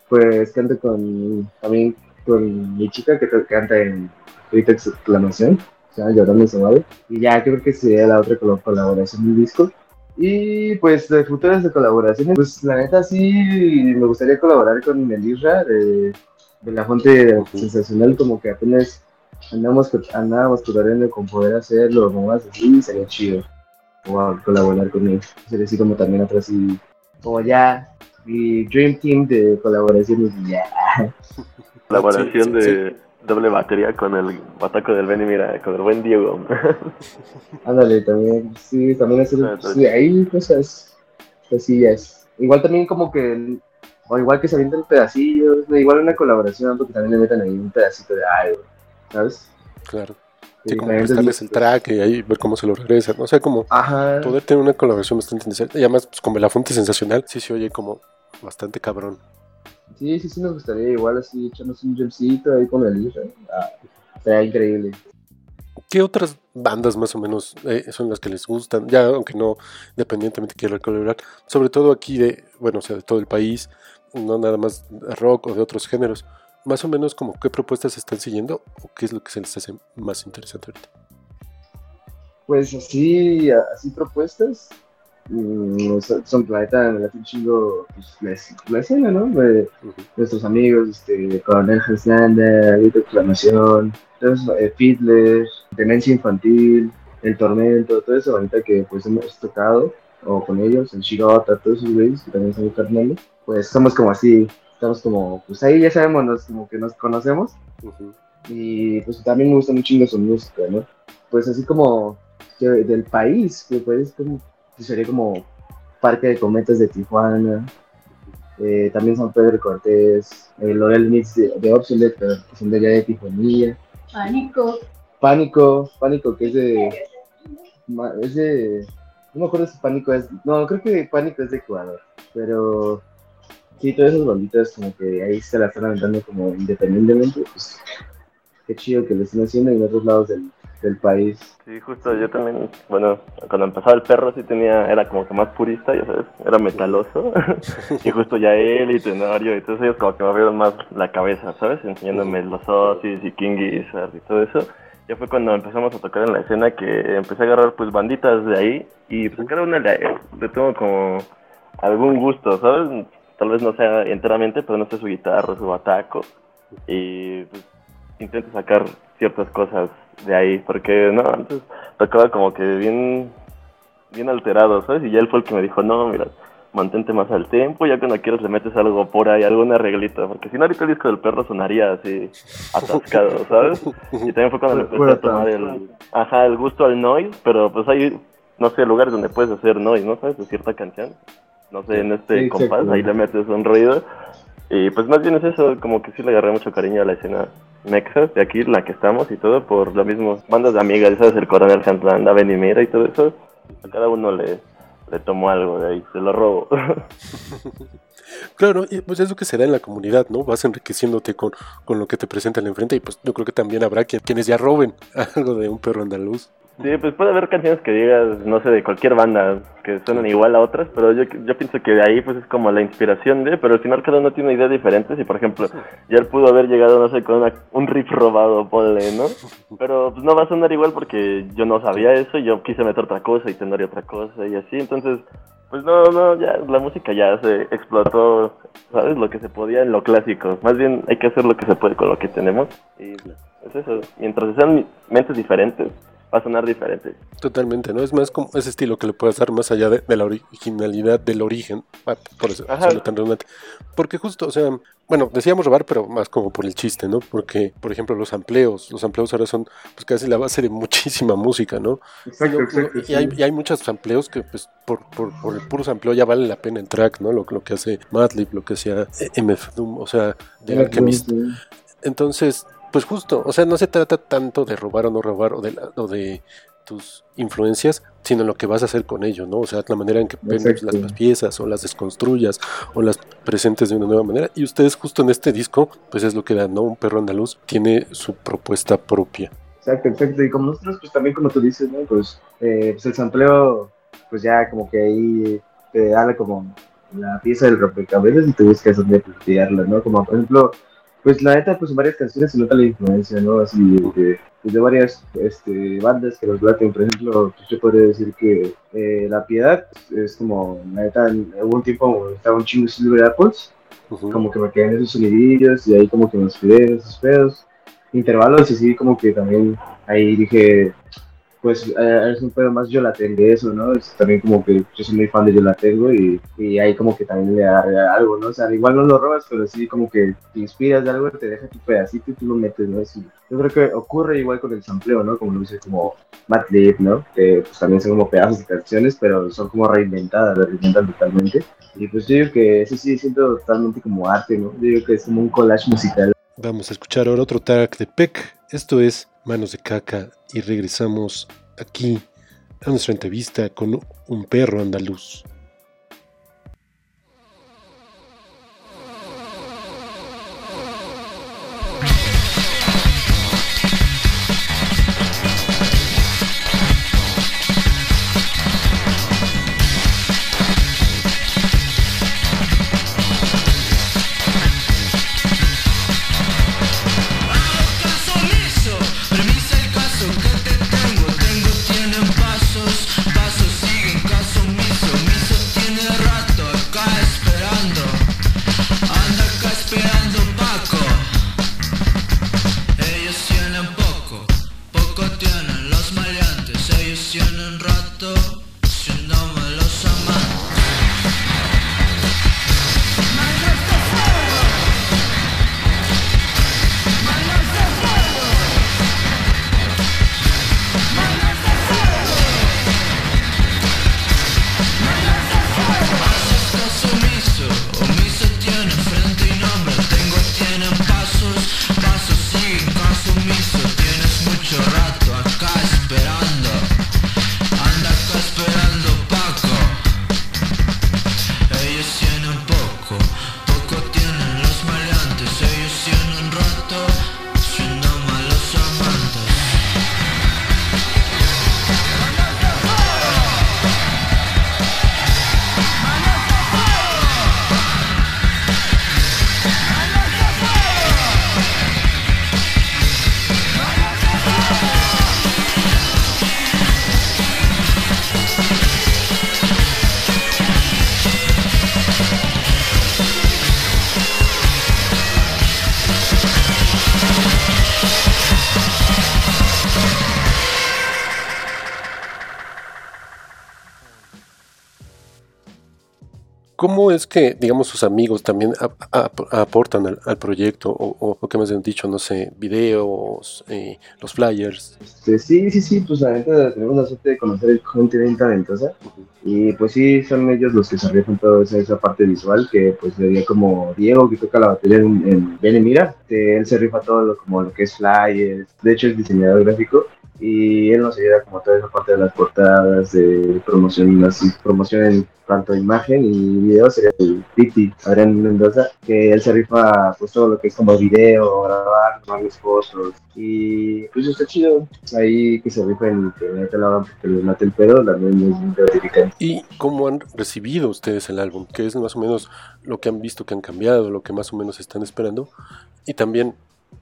pues canto con, también con mi chica que canta en Grita Exclamación, llama Llorando su madre, y ya creo que sería la otra colaboración del disco. Y pues de futuras de colaboraciones, pues la neta sí me gustaría colaborar con el Isra de, de la fuente sensacional, como que apenas andamos, andábamos cotorreando con poder hacerlo, o más así, sería chido. O colaborar con él. Sería así como también otra así, como ya, mi Dream Team de colaboraciones y ya. Colaboración Sí, sí, de doble batería con el bataco del Benny, mira, con el buen Diego. Ándale, también, sí, también hacer, Ah, está sí, ahí cosas, cosillas. Igual también como que, o igual que se avientan pedacillos, no, igual una colaboración, porque también le metan ahí un pedacito de algo, ¿sabes? Claro. Sí, Sí, como prestarles el track y ahí ver cómo se lo regresan. O sea, como Ajá. poder tener una colaboración bastante interesante. Y además, pues, como la fuente sensacional, sí se oye como bastante cabrón. Sí, sí, sí nos gustaría igual así echarnos un jamcito ahí con el Isra. Ah, sería increíble. ¿Qué otras bandas más o menos eh, son las que les gustan? Ya, aunque no dependientemente quieran colaborar, sobre todo aquí de, bueno, o sea, de todo el país, no nada más rock o de otros géneros. Más o menos como qué propuestas están siguiendo o qué es lo que se les hace más interesante ahorita. Pues así, así propuestas. Mm, son, planeta en la chingo pues, la, la escena, ¿no? De Ujú. nuestros amigos, este, Coronel Hanslander, Grito Exclamación, entonces, eh, Fiddler, Demencia Infantil, El Tormento, todo eso ahorita que pues hemos tocado, o con ellos, el Shirota, todos esos güeyes que también son carnales, pues somos como así, estamos como, pues ahí ya sabemos, nos- como que nos conocemos, Ujú. y pues también me gusta un chingo su música, ¿no? Pues así como del país, que pues como, sería como Parque de Cometas de Tijuana, eh, también San Pedro de Cortés, eh, Lorel Mix de, de Obsolete, pero que son de allá de Tijuanilla, Pánico. Pánico, Pánico que es de, es de, no me acuerdo si Pánico es, no, creo que Pánico es de Ecuador, pero sí, todas esas banditas como que ahí se la están aventando como independientemente, pues qué chido que lo estén haciendo en otros lados del, del país. Sí, justo yo también, bueno, cuando empezaba el perro sí tenía, era como que más purista, ya sabes, era metaloso. y justo ya él y Tenorio y todos ellos como que me abrieron más la cabeza, ¿sabes? Enseñándome los Osis y King Gizzard y todo eso. Ya fue cuando empezamos a tocar en la escena que empecé a agarrar pues banditas de ahí y pues cada una le, le tengo como algún gusto, ¿sabes? Tal vez no sea enteramente, pero no sé su guitarra, su bataco. Y pues intento sacar ciertas cosas de ahí, porque no, antes tocaba como que bien, bien alterado, ¿sabes? Y ya él fue el que me dijo, no, mira, mantente más al tempo, ya cuando quieras le metes algo por ahí, alguna arreglita, porque si no ahorita el disco del perro sonaría así atascado, ¿sabes? Y también fue cuando le empecé a tomar el, ajá, el gusto al noise, pero pues hay, no sé, lugares donde puedes hacer noise, ¿no? ¿Sabes? De cierta canción. No sé, en este Sí, compás, ahí le metes un ruido. Y pues más bien es eso, como que sí le agarré mucho cariño a la escena mexa de aquí, la que estamos y todo, por lo mismo, bandas de amigas, ¿sabes? El Coronel Cantland, la Benimira y todo eso. A cada uno le, le tomó algo de ahí, se lo robo. Claro, y pues es lo que se da en la comunidad, ¿no? Vas enriqueciéndote con, con lo que te presentan enfrente y pues yo creo que también habrá quien- quienes ya roben algo de un perro andaluz. Sí, pues puede haber canciones que digas, no sé, de cualquier banda que suenan igual a otras, pero yo, yo pienso que de ahí pues es como la inspiración de, pero al final cada uno tiene ideas diferentes y por ejemplo, ya él pudo haber llegado, no sé, con una- un riff robado, ponle, ¿no? Pero pues no va a sonar igual porque yo no sabía eso, yo quise meter otra cosa y tener otra cosa y así, entonces, pues no, no, ya la música ya se explotó, ¿sabes? Lo que se podía en lo clásico, más bien hay que hacer lo que se puede con lo que tenemos y es eso, mientras sean mentes diferentes, va a sonar diferente. Totalmente, ¿no? Es más como ese estilo que le puedas dar más allá de, de la originalidad del origen. Ah, por eso suena tan redundante. Porque justo, o sea, bueno, decíamos robar, pero más como por el chiste, ¿no? Porque, por ejemplo, los amplios, los amplios ahora son pues casi la base de muchísima música, ¿no? Exacto, exacto. y, hay, y hay muchos amplios que, pues, por, por, por el puro sampleo ya vale la pena el track, ¿no? Lo, lo que hace Madlib, lo que hacía eh, MF Doom, o sea, de Alchemist. Entonces, pues justo, o sea, no se trata tanto de robar o no robar o de, la- o de tus influencias, sino lo que vas a hacer con ello, ¿no? O sea, la manera en que vendes las, piezas o las desconstruyas o las presentes de una nueva manera. Y ustedes justo en este disco, pues es lo que dan, ¿no? Un perro andaluz tiene su propuesta propia. Exacto, exacto. Y como nosotros, pues también como tú dices, ¿no? Pues, eh, pues el sampleo, pues ya como que ahí te da como la pieza del rompecabezas y te buscas dónde tirarla, ¿no? Como por ejemplo, pues la neta, pues en varias canciones se nota la influencia, ¿no? Así de, pues, de varias este, bandas que los laten. Por ejemplo, pues yo podría decir que eh, La Piedad es como, la neta, hubo un tiempo estaba un chingo de Silver Apples Ujú. como que me quedé en esos sonidillos y ahí como que me inspiré en esos pedos. Intervalos y sí, como que también ahí dije, pues eh, es un pedo más yo la tengo eso, ¿no? Es también como que yo soy muy fan de yo la tengo y, y ahí como que también le agarré algo, ¿no? O sea, igual no lo robas, pero sí como que te inspiras de algo, te deja tu pedacito y tú lo metes, ¿no? Así, yo creo que ocurre igual con el sampleo, ¿no? Como lo dice como Matt Leaf, ¿no? Que pues también son como pedazos de canciones, pero son como reinventadas, las reinventan totalmente. Y pues yo digo que eso sí siento totalmente como arte, ¿no? Yo digo que es como un collage musical. Vamos a escuchar ahora otro track de Peck. Esto es Manos de Caca y regresamos aquí a nuestra entrevista con un perro andaluz. Es que, digamos, sus amigos también ap- ap- aportan al, al proyecto? O, o que me han dicho, no sé, videos, eh, los flyers. Este, sí, sí, sí, pues la neta tenemos la suerte de conocer gente bien talentosa y pues sí, son ellos los que se rifan toda esa, esa parte visual que pues sería como Diego que toca la batería en, en Ven y Mira, que él se rifa todo lo, como lo que es flyers, de hecho es diseñador gráfico y él nos ayuda como toda esa parte de las portadas, de promoción, así, promoción en tanto imagen y video sería el Piti, Adrián Mendoza, que él se rifa pues todo lo que es como video, grabar, tomar mis fotos y pues está chido ahí que se rifen que neta hagan porque les mate el pedo, también es gratificante. ¿Y cómo han recibido ustedes el álbum? ¿Qué es más o menos lo que han visto que han cambiado, lo que más o menos están esperando? Y también,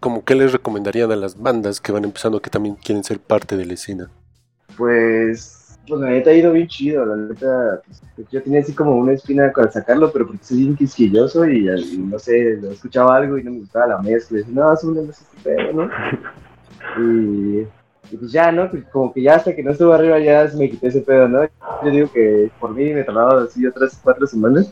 como qué les recomendarían a las bandas que van empezando, que también quieren ser parte de la escena? Pues, pues la neta ha ido bien chido, la neta, pues, yo tenía así como una espina al sacarlo, pero porque soy bien quisquilloso y, no sé, escuchaba algo y no me gustaba la mezcla, y decía, no, es un este pedo, ¿no? Y, pues ya, ¿no? Pues como que ya hasta que no estuve arriba ya se me quité ese pedo, ¿no? Yo digo que por mí me tardaba así otras cuatro semanas,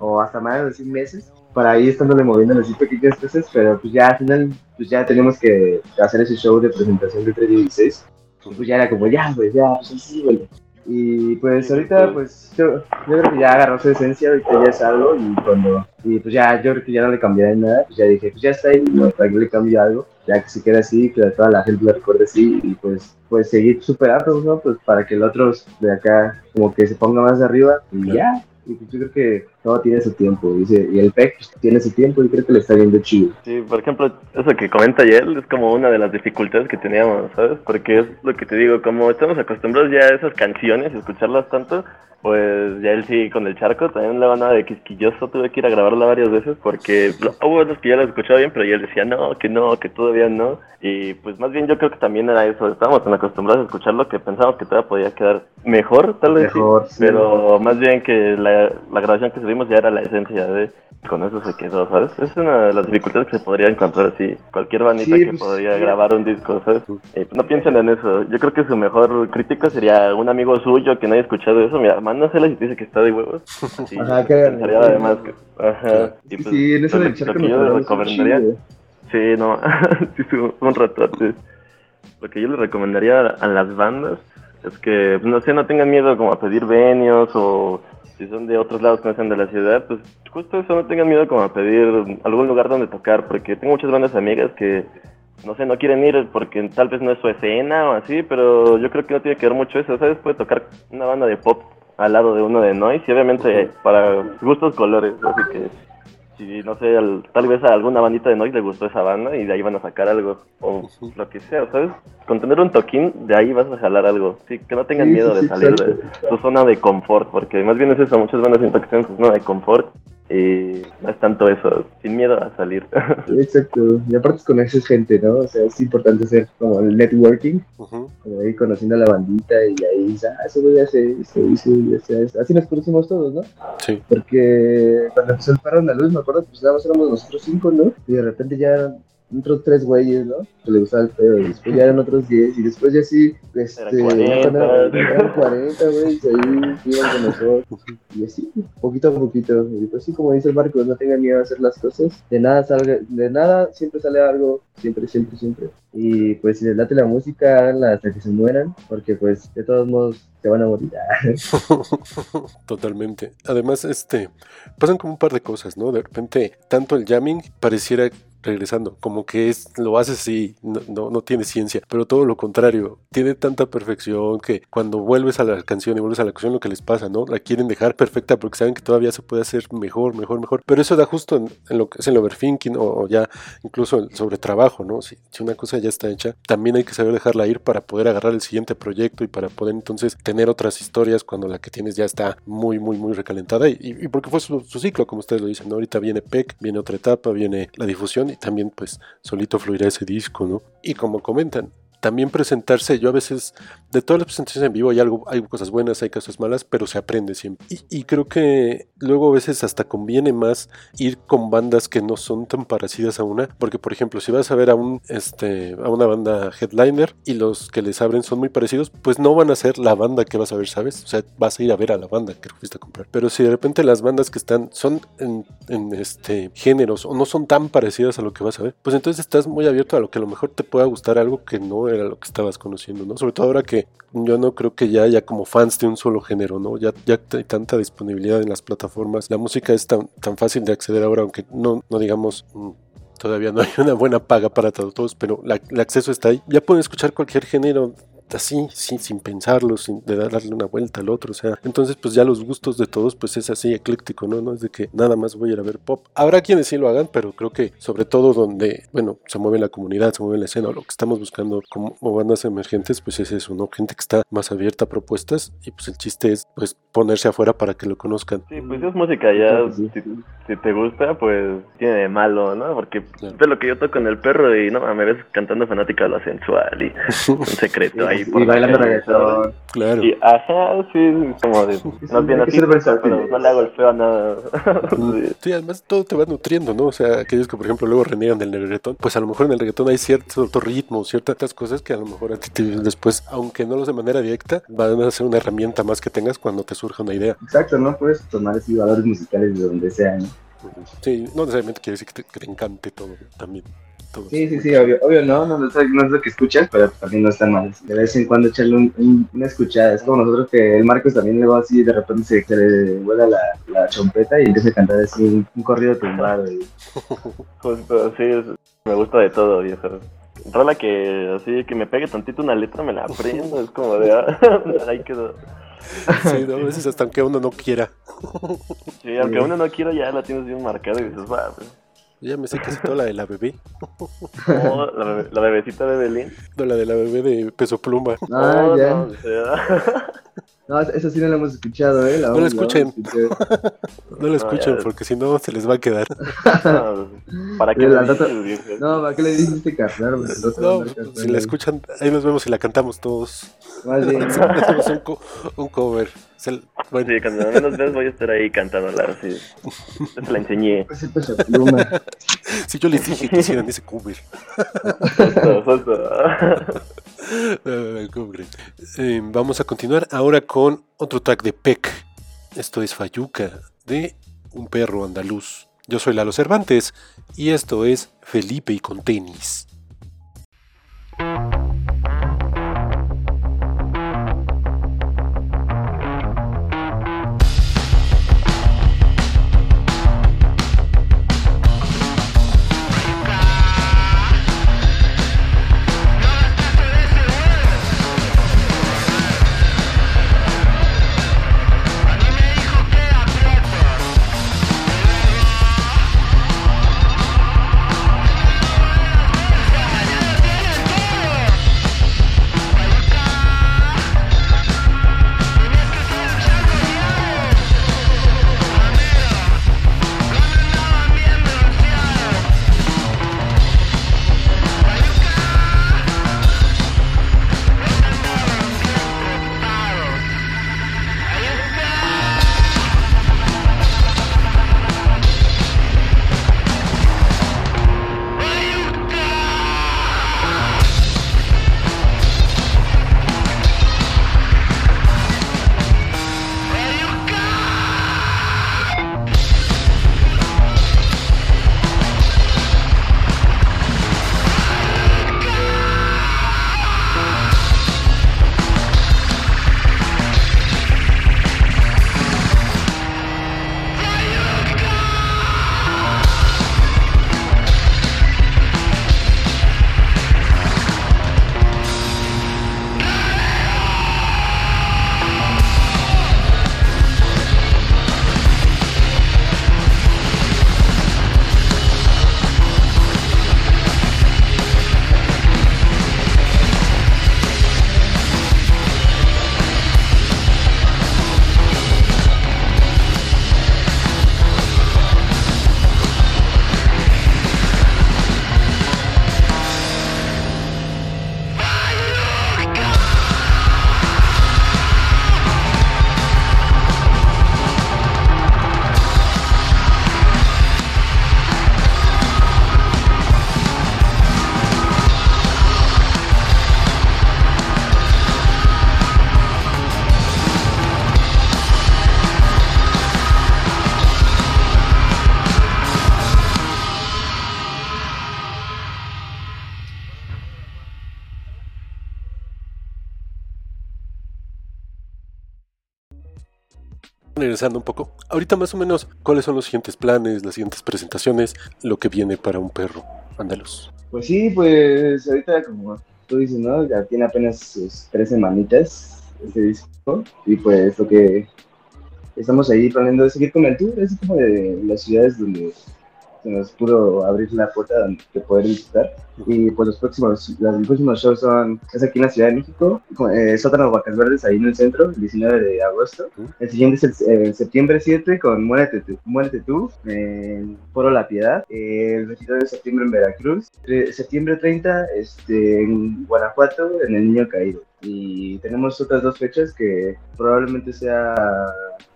o hasta más, así meses, para ir estándole moviendo así pequeñas veces, pero pues ya al final, pues ya teníamos que hacer ese show de presentación de 316 y pues ya era como, ya, pues ya, pues sí, güey. Y pues ahorita, pues yo, yo creo que ya agarró su esencia, ahorita ya es algo y cuando, y pues ya, yo creo que ya no le cambiaré nada, pues ya dije, pues ya está ahí, no, para que le cambie algo, ya que se quede así, que toda la gente lo recuerde así y pues pues seguir superando, ¿no? Pues para que el otro de acá como que se ponga más arriba y ya. Y pues yo creo que todo tiene su tiempo, dice, y el PEC pues, tiene su tiempo y creo que le está viendo chido. Sí, por ejemplo, eso que comenta él es como una de las dificultades que teníamos, ¿sabes? Porque es lo que te digo, como estamos acostumbrados ya a esas canciones y escucharlas tanto, pues ya él sí con el charco, también la banda de Quisquilloso tuve que ir a grabarla varias veces porque hubo veces que ya la escuchaba bien, pero ya él decía no, que no, que todavía no. Y pues más bien yo creo que también era eso, estábamos tan acostumbrados a escucharlo que pensábamos que todavía podía quedar mejor, tal vez. sí, Mejor, sí. pero más bien que la, la grabación que ya era la esencia de... Con eso se quedó, ¿sabes? Es una de las dificultades que se podría encontrar así. Cualquier bandita Sí, que pues, podría sí. grabar un disco, ¿sabes? Eh, no piensen en eso. Yo creo que su mejor crítico sería un amigo suyo que no haya escuchado eso. Mira, mándasela y dice que está de huevos. Sí, Ajá, que- además que... Ajá. Y Sí, pues, sí, en eso del que- lo que yo le ponemos un recomendaría... Sí, no, sí, un ratote. Lo que yo le recomendaría a las bandas es que, pues, no sé, no tengan miedo como a pedir venios o si son de otros lados que no sean de la ciudad, pues justo eso, no tengan miedo como a pedir algún lugar donde tocar, porque tengo muchas bandas amigas que, no sé, no quieren ir porque tal vez no es su escena o así, pero yo creo que no tiene que ver mucho eso, ¿sabes? Puede tocar una banda de pop al lado de uno de noise y obviamente para gustos colores, así que si no sé, al- tal vez a alguna bandita de noise le gustó esa banda y de ahí van a sacar algo, o lo que sea, ¿sabes? Con tener un toquín, de ahí vas a jalar algo, sí, que no tengan Sí, miedo de salir de su zona de confort, porque más bien es eso, muchas bandas están en su zona de confort y no es tanto eso, sin miedo a salir. Exacto, y aparte conoces gente, ¿no? O sea, es importante hacer como el networking, Ujú. como ir conociendo a la bandita y ahí ah, eso voy a hacer, esto hice, ya sea, esto". así nos conocimos todos, ¿no? Sí. Porque cuando empezó el paro andaluz, me acuerdo, pues nada más éramos nosotros cinco, ¿no? Y de repente ya eran otros tres güeyes, ¿no? Que le gustaba el pedo, y después ya eran otros diez, y después ya sí, este, Eran 40. eran, eran 40, güey, y ahí iban con nosotros, y así, poquito a poquito, y pues sí, como dice el Marco, no tengan miedo a hacer las cosas, de nada salga, de nada siempre sale algo, siempre, siempre, siempre, y pues si les late la música, háganla hasta que se mueran, porque pues de todos modos se van a morir, Totalmente. Además, este, pasan como un par de cosas, ¿no? De repente, tanto el jamming pareciera regresando, como que es, lo haces y no, no, no tiene ciencia, pero todo lo contrario, tiene tanta perfección que cuando vuelves a la canción y vuelves a la canción lo que les pasa, ¿no? La quieren dejar perfecta porque saben que todavía se puede hacer mejor, mejor, mejor, pero eso da justo en, lo que es el overthinking o, o ya incluso el sobretrabajo, ¿no? Si, una cosa ya está hecha, también hay que saber dejarla ir para poder agarrar el siguiente proyecto y para poder entonces tener otras historias cuando la que tienes ya está muy, muy, muy recalentada y, y porque fue su, su ciclo, como ustedes lo dicen, ¿no? Ahorita viene PEC, viene otra etapa, viene la difusión y también pues solito fluirá ese disco, ¿no? Y como comentan, también presentarse, yo a veces, de todas las presentaciones en vivo hay algo, hay cosas buenas, hay cosas malas, pero se aprende siempre. Y, creo que luego a veces hasta conviene más ir con bandas que no son tan parecidas a una, porque por ejemplo, si vas a ver a un este a una banda headliner y los que les abren son muy parecidos, pues no van a ser la banda que vas a ver, ¿sabes? O sea, vas a ir a ver a la banda que fuiste a comprar. Pero si de repente las bandas que están son en, en este géneros o no son tan parecidas a lo que vas a ver, pues entonces estás muy abierto a lo que a lo mejor te pueda gustar algo que no era lo que estabas conociendo, ¿no? Sobre todo ahora que yo no creo que ya haya como fans de un solo género, ¿no? Ya, ya hay tanta disponibilidad en las plataformas. La música es tan, tan fácil de acceder ahora, aunque no, no digamos... mm, Todavía no hay una buena paga para todos, pero el acceso está ahí. Ya pueden escuchar cualquier género así, sí, sin pensarlo, sin de darle una vuelta al otro, o sea, entonces pues ya los gustos de todos pues es así ecléctico, ¿no? No es de que nada más voy a ir a ver pop. Habrá quienes sí lo hagan, pero creo que sobre todo donde, bueno, se mueve la comunidad, se mueve la escena, o lo que estamos buscando como bandas emergentes, pues es eso, ¿no? Gente que está más abierta a propuestas y pues el chiste es pues ponerse afuera para que lo conozcan. Sí, pues es música ya, Sí. si, si te gusta, pues tiene de malo, ¿no? Porque Claro. de lo que yo toco en el perro y no, me ves cantando fanática de lo sensual y un secreto ahí y, por y la bailando reggaetón. Claro. Y ajá, sí, como de, que ser versátil. pero no le hago el feo a nada. Sí. Sí, además todo te va nutriendo, ¿no? O sea, aquellos que, por ejemplo, luego reniegan del reggaetón, pues a lo mejor en el reggaetón hay cierto ritmo, ciertas cosas que a lo mejor a ti te- después, aunque no los de manera directa, van a ser una herramienta más que tengas cuando te surja una idea. Exacto, ¿no? Puedes tomar así valores musicales de donde sea, ¿no? Sí, no necesariamente quiere decir que te, que te encante todo, también. Sí, sí, sí, obvio, obvio no, no, no, es, no es lo que escuchas, pero también no está mal. De vez en cuando echarle un- un- una escuchada. Es como nosotros que el Marcos también luego así de repente se, se le vuela la, la trompeta y empieza a cantar así un, un corrido tumbado. Y, Justo, sí, es- me gusta de todo, viejo. rola que así que me pegue tantito una letra me la aprendo, es como de ah, ahí quedó. Sí, ¿no? a veces hasta aunque uno no quiera. Sí, aunque uno no quiera ya la tienes bien marcada y dices, va, pues. Ya me sé que toda la de la bebé. Oh, la, bebé- la bebecita de Belín. No, la de la bebé de peso pluma. Ah, Oh, ya. no, o sea, No, esa sí no la hemos escuchado, ¿eh? La No la escuchen. No la escuchen porque si no se les va a quedar. no, ¿Para qué Sí, la dices, viejo? No, ¿para qué le dijiste? Porque no si la escuchan, ahí nos vemos y la cantamos todos. Más bien. Hacemos un, co- un cover. Bueno, Sí, cuando menos ves voy a estar ahí cantándola así. Yo se la enseñé. Ese peso pluma. si yo les dije que hicieran ese cover. Cobre. Eh, vamos a continuar ahora con otro track de Peck. Esto es Fayuca, de un perro andaluz. Yo soy Lalo Cervantes y esto es Felipe y con tenis. Un poco, ahorita más o menos, ¿cuáles son los siguientes planes, las siguientes presentaciones, lo que viene para un perro andaluz? Pues sí, pues ahorita como tú dices, ¿no? Ya tiene apenas sus tres semanitas este disco. Y pues lo que estamos ahí planeando es seguir con el tour, es como de las ciudades donde se nos pudo abrir la puerta de poder visitar. Y pues los próximos, los próximos shows son, es aquí en la Ciudad de México, eh, Sótano Vacas Verdes, ahí en el centro, el 19 de agosto. El siguiente es el, septiembre 7 con Muérete, tú- Muérete tú, en Foro La Piedad. El 29 de septiembre en Veracruz. Septiembre 30 este, en Guanajuato, en El Niño Caído. Y tenemos otras dos fechas que probablemente sea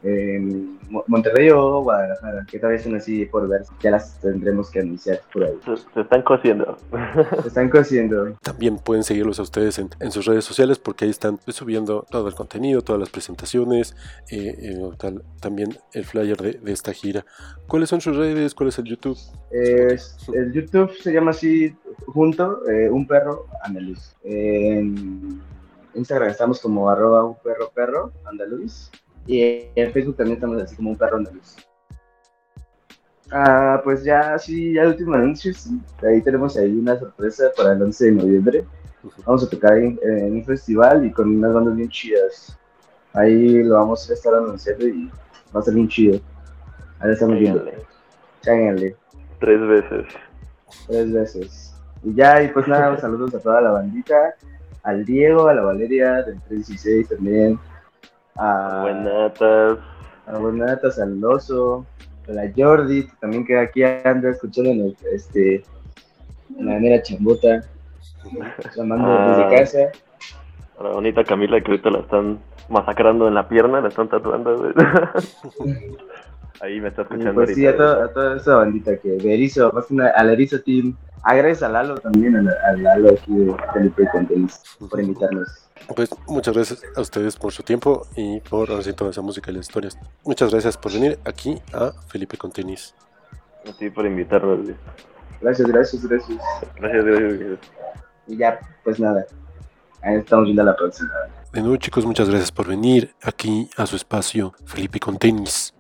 en Mo- Monterrey o Guadalajara, que todavía están así por ver. Ya las tendremos que anunciar por ahí. Se, se están cociendo. Se están cosiendo. También pueden seguirlos a ustedes en, en sus redes sociales porque ahí están subiendo todo el contenido, todas las presentaciones, eh, eh, tal- también el flyer de, de esta gira. ¿Cuáles son sus redes? ¿Cuál es el YouTube? Es- el YouTube se llama así, junto, eh, un perro andaluz. En Instagram estamos como arroba un perro perro andaluz. Y en Facebook también estamos así como un perro andaluz. Ah, pues ya, sí, ya el último anuncio, sí. Ahí tenemos ahí una sorpresa para el 11 de noviembre. Vamos a tocar en, en un festival y con unas bandas bien chidas. Ahí lo vamos a estar anunciando y va a ser bien chido. Ahí estamos viendo. Cáiganle, Tres veces. tres veces. Y ya, y pues nada, saludos a toda la bandita. Al Diego, a la Valeria del 316 también. A, Buenatas. a Buenatas, al Oso, a la Jordi, que también que aquí anda escuchando en, el, este, en la mera chambota. Llamando Ah. desde casa. A la bonita Camila que ahorita la están masacrando en la pierna, la están tatuando. Ahí me está Y escuchando pues sí, a, to- a toda esa bandita que de Erizo, más que nada, al Erizo Team. Gracias a Lalo también, a, la- Lalo aquí de Felipe Contenis, por invitarnos. Pues muchas gracias a ustedes por su tiempo y por hacer toda esa música y las historias. Muchas gracias por venir aquí a Felipe con Tenis. A ti por invitarnos. güey. Gracias, gracias, gracias. Gracias, gracias. güey. Y ya, pues nada, ahí estamos viendo la próxima. De nuevo chicos, muchas gracias por venir aquí a su espacio Felipe con Tenis.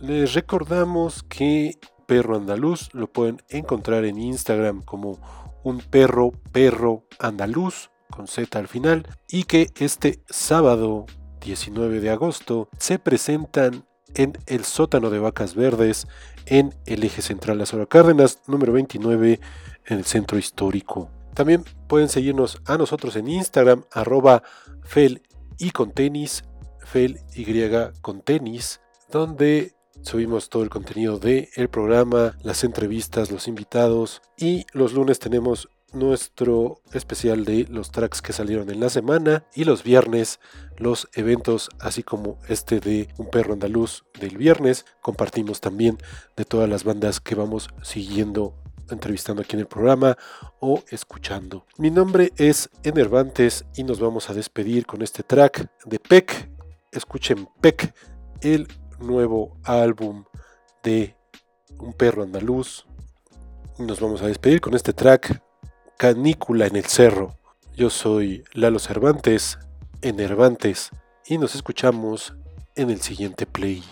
Les recordamos que Perro Andaluz lo pueden encontrar en Instagram como un perro perro andaluz con Z al final y que este sábado 19 de agosto se presentan en el sótano de Vacas Verdes en el eje central Las Cárdenas número 29 en el centro histórico. También pueden seguirnos a nosotros en Instagram arroba fel y con tenis, fel y con tenis, donde subimos todo el contenido del el programa, las entrevistas, los invitados y los lunes tenemos nuestro especial de los tracks que salieron en la semana y los viernes los eventos así como este de un perro andaluz del viernes compartimos también de todas las bandas que vamos siguiendo entrevistando aquí en el programa o escuchando. Mi nombre es Enervantes y nos vamos a despedir con este track de Peck. Escuchen Peck, el nuevo álbum de Un perro andaluz. Nos vamos a despedir con este track Canícula en el Cerro. Yo soy Lalo Cervantes, Enervantes, y nos escuchamos en el siguiente play.